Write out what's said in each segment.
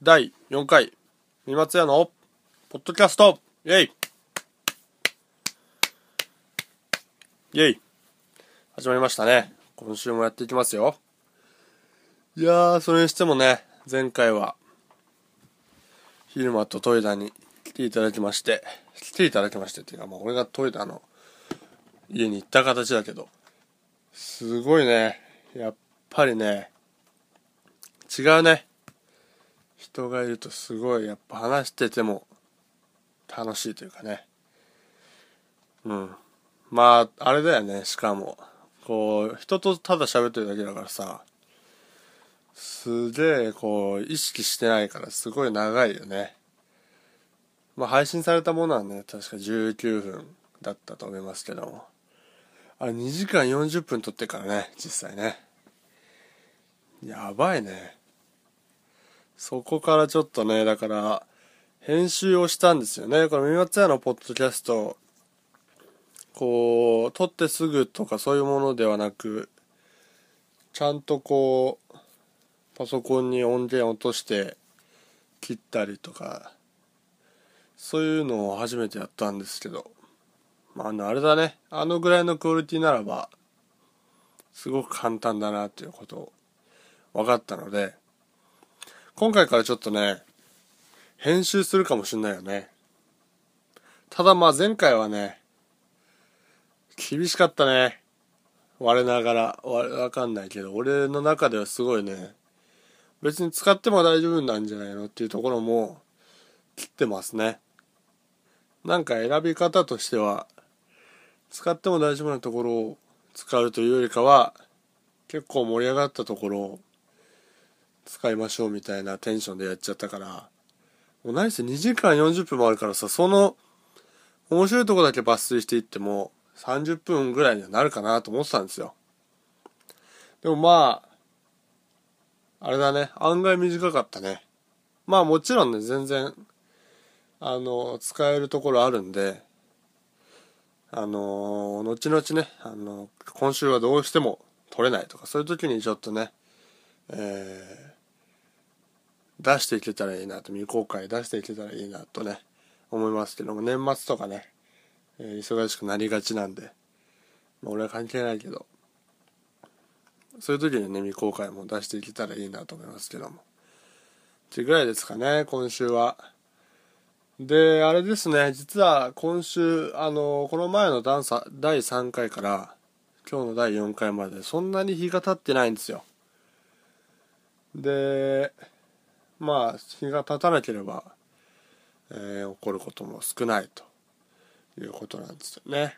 第4回、三松屋のポッドキャストイェイイェイ始まりましたね。今週もやっていきますよ。いやー、それにしてもね、前回は、昼間とトイレに来ていただきまして、来ていただきましてっていうか、まあ俺がトイレの家に行った形だけど、すごいね、やっぱりね、違うね。人がいるとすごいやっぱ話してても楽しいというかね。うん。まああれだよねしかも。こう人とただ喋ってるだけだからさ。すげえこう意識してないからすごい長いよね。まあ配信されたものはね確か19分だったと思いますけども。あれ2時間40分撮ってからね実際ね。やばいね。そこからちょっとね、だから、編集をしたんですよね。この三松屋のポッドキャスト、こう、撮ってすぐとかそういうものではなく、ちゃんとこう、パソコンに音源落として切ったりとか、そういうのを初めてやったんですけど、まあ、あの、あれだね。あのぐらいのクオリティならば、すごく簡単だなっていうことを分かったので、今回からちょっとね、編集するかもしんないよね。ただまあ前回はね、厳しかったね。我ながら、わかんないけど、俺の中ではすごいね、別に使っても大丈夫なんじゃないのっていうところも切ってますね。なんか選び方としては、使っても大丈夫なところを使うというよりかは、結構盛り上がったところを使いましょうみたいなテンションでやっちゃったから、もう何せ2時間40分もあるからさ、その、面白いとこだけ抜粋していっても、30分ぐらいにはなるかなと思ってたんですよ。でもまあ、あれだね、案外短かったね。まあもちろんね、全然、あの、使えるところあるんで、あの、後々ね、あの、今週はどうしても取れないとか、そういう時にちょっとね、えー、出していけたらいいなと未公開出していけたらいいなとね思いますけども年末とかね、えー、忙しくなりがちなんで、まあ、俺は関係ないけどそういう時にね未公開も出していけたらいいなと思いますけども。ってぐらいですかね今週は。であれですね実は今週あのこの前の第3回から今日の第4回までそんなに日が経ってないんですよ。でまあ日が経たなければ、えー、起こることも少ないということなんですよね。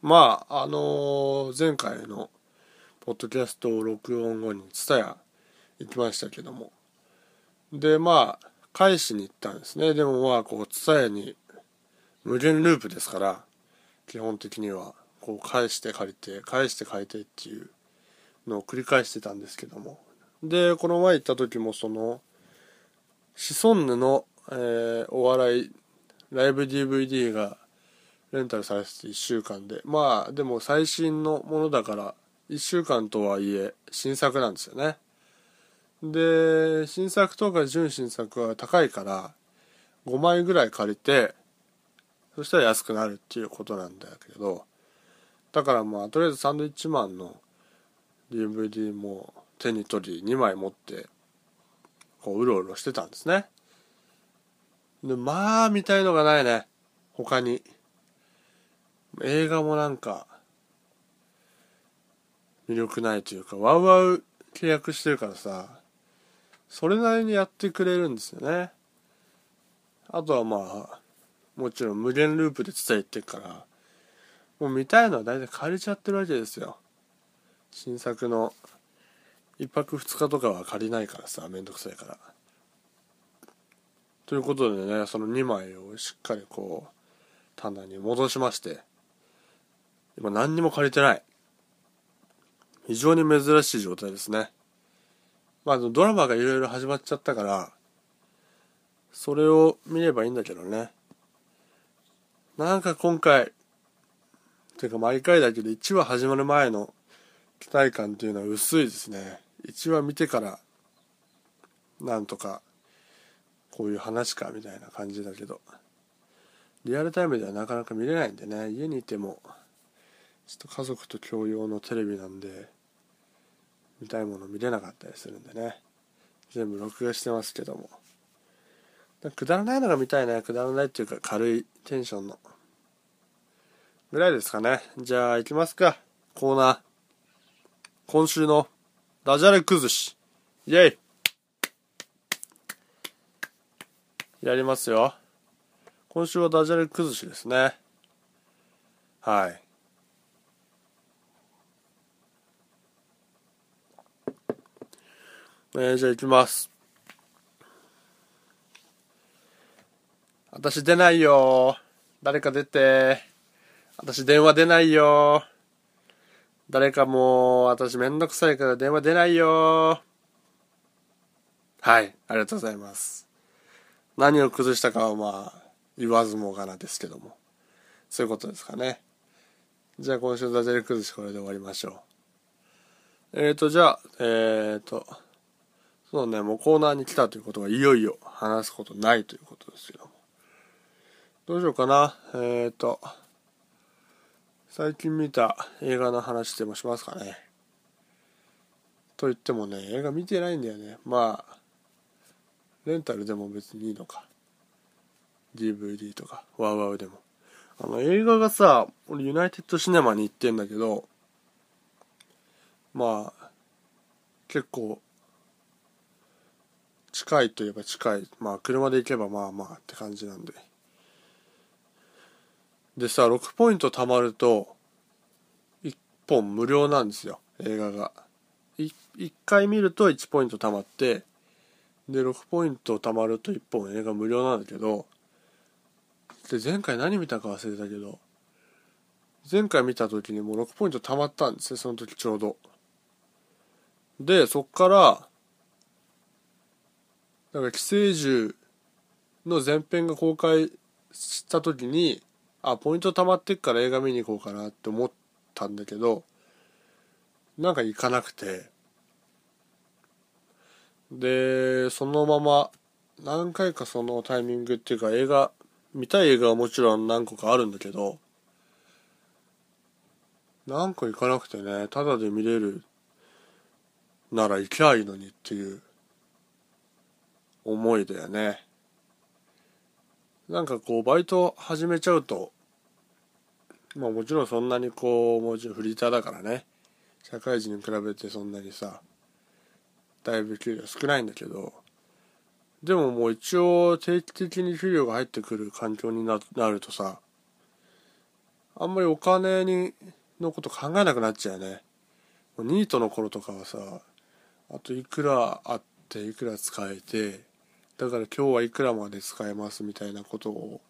まああのー、前回のポッドキャストを録音後に蔦屋行きましたけども。でまあ返しに行ったんですね。でもまあこう蔦屋に無限ループですから基本的にはこう返して借りて返して借りてっていうのを繰り返してたんですけども。でこの前行った時もそのシソンヌの、えー、お笑いライブ DVD がレンタルされてて1週間で。まあでも最新のものだから1週間とはいえ新作なんですよね。で新作とか純新作は高いから5枚ぐらい借りてそしたら安くなるっていうことなんだけどだからまあとりあえずサンドイッチマンの DVD も手に取り2枚持ってこううろうろしてたんですね。でまあ見たいのがないね。他に。映画もなんか魅力ないというかワウワウ契約してるからさそれなりにやってくれるんですよね。あとはまあもちろん無限ループで伝えてるからもう見たいのは大体借りちゃってるわけですよ。新作の1泊2日とかは借りないからさめんどくさいから。ということでねその2枚をしっかりこう棚に戻しまして今何にも借りてない。非常に珍しい状態ですね。まあドラマがいろいろ始まっちゃったからそれを見ればいいんだけどね。なんか今回ていうか毎回だけど1話始まる前の期待感っていうのは薄いですね。1話見てからなんとかこういう話かみたいな感じだけど。リアルタイムではなかなか見れないんでね。家にいてもちょっと家族と共用のテレビなんで見たいもの見れなかったりするんでね。全部録画してますけども。くだらないのが見たいね。くだらないっていうか軽いテンションの。ぐらいですかね。じゃあ行きますか。コーナー。今週のダジャレ崩し。イェイ。やりますよ。今週はダジャレ崩しですね。はい。えー、じゃあ行きます。私出ないよ。誰か出て。私電話出ないよ。誰かもう私めんどくさいから電話出ないよ。はいありがとうございます。何を崩したかはまあ言わずもがなですけども。そういうことですかね。じゃあ今週のダジャレ崩しこれで終わりましょう。えっ、ー、とじゃあえっ、ー、とそうね、もうコーナーに来たということはいよいよ話すことないということですけども。どうしようかな。えっ、ー、と、最近見た映画の話でもしますかね。と言ってもね、映画見てないんだよね。まあ、レンタルでも別にいいのか。DVD とか、ワウワウでも。あの、映画がさ、俺ユナイテッドシネマに行ってんだけど、まあ、結構近いといえば近いまあ車で行けばまあまあって感じなんででさ6ポイント貯まると1本無料なんですよ映画が。1, 1回見ると1ポイント貯まってで6ポイント貯まると1本映画無料なんだけどで前回何見たか忘れたけど前回見た時にもう6ポイント貯まったんですねその時ちょうど。でそっからだか寄生獣の前編が公開した時にあポイント貯まってっから映画見に行こうかなって思ったんだけどなんか行かなくて。でそのまま何回かそのタイミングっていうか映画見たい映画はもちろん何個かあるんだけど何個行かなくてねただで見れるなら行きゃいいのにっていう思いだよね。なんかこうバイト始めちゃうとまあもちろんそんなにこうもちろんフリーターだからね。社会人に比べてそんなにさだいぶ給料少ないんだけど。でももう一応定期的に給料が入ってくる環境になるとさあんまりお金にのこと考えなくなっちゃうよね。ニートの頃とかはさあといくらあっていくら使えてだから今日はいくらまで使えますみたいなことを。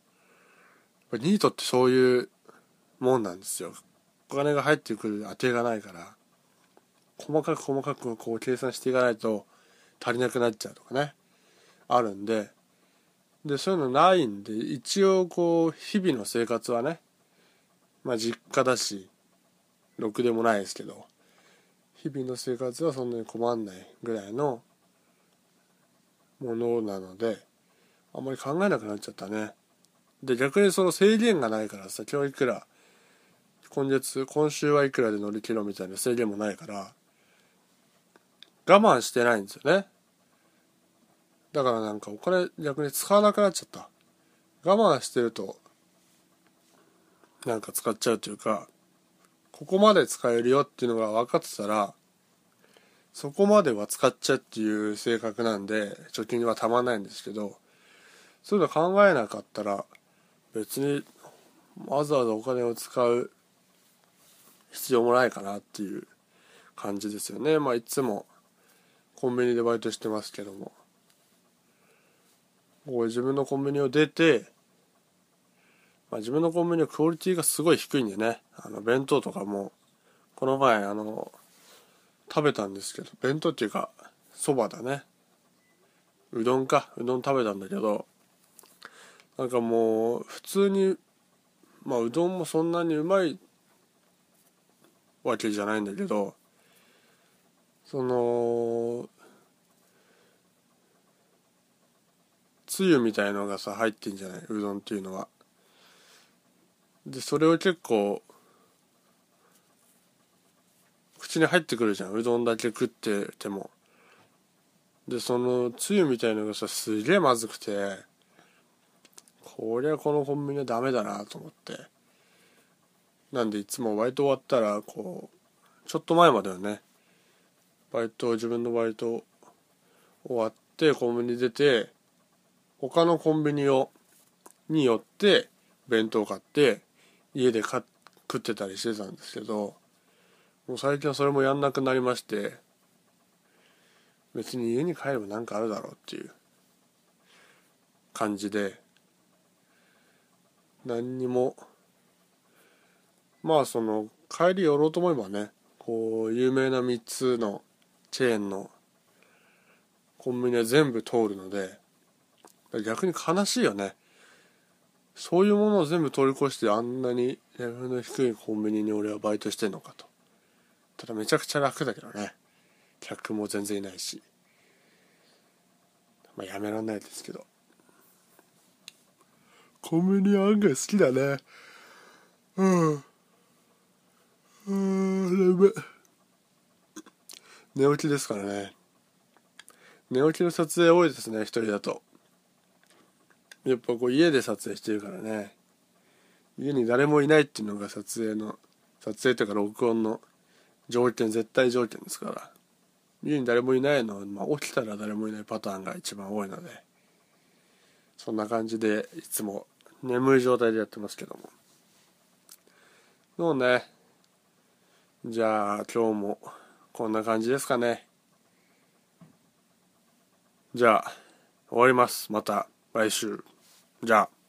ニートってそういうもんなんですよ。お金が入ってくる当てがないから。細かく細かくこう計算していかないと足りなくなっちゃうとかね。あるんで。でそういうのないんで一応こう日々の生活はねまあ実家だしろくでもないですけど日々の生活はそんなに困んないぐらいのものなのであんまり考えなくなっちゃったね。で逆にその制限がないからさ今日いくら今月今週はいくらで乗り切ろうみたいな制限もないから我慢してないんですよね。だからなんかお金逆に使わなくなっちゃった。我慢してるとなんか使っちゃうというかここまで使えるよっていうのが分かってたらそこまでは使っちゃっていう性格なんで貯金はたまんないんですけどそういうの考えなかったら別にわざわざお金を使う必要もないかなっていう感じですよね。まあいつもコンビニでバイトしてますけども。こ自分のコンビニを出て、まあ、自分のコンビニのクオリティがすごい低いんでね。あの弁当とかもこの前あの食べたんですけど弁当っていうかそばだね。うどんか。うどん食べたんだけどなんかもう普通にまあうどんもそんなにうまいわけじゃないんだけどそのつゆみたいのがさ入ってんじゃない？うどんっていうのは。でそれを結構口に入ってくるじゃん。うどんだけ食ってても。でそのつゆみたいのがさすげえまずくてこりゃこのコンビニはダメだなと思って。なんでいつもバイト終わったらこうちょっと前まではねバイト自分のバイト終わってコンビニ出て他のコンビニをに寄って弁当買って家で食ってたりしてたんですけどもう最近はそれもやんなくなりまして別に家に帰れば何かあるだろうっていう。感じで何にもまあその帰り寄ろうと思えばねこう有名な3つのチェーンのコンビニは全部通るので逆に悲しいよね。そういうものを全部通り越してあんなにレベルの低いコンビニに俺はバイトしてんのかと。ただめちゃくちゃ楽だけどね。客も全然いないし。まあやめらんないですけど。コンビニ案外好きだね。うん。寝起きですからね。寝起きの撮影多いですね一人だと。やっぱこう家で撮影してるからね。家に誰もいないっていうのが撮影の撮影というか録音の条件絶対条件ですから。家に誰もいないのは、まあ、起きたら誰もいないパターンが一番多いので。そんな感じでいつも眠い状態でやってますけども。そうね？じゃあ今日もこんな感じですかね。じゃあ終わります。また来週。じゃあ。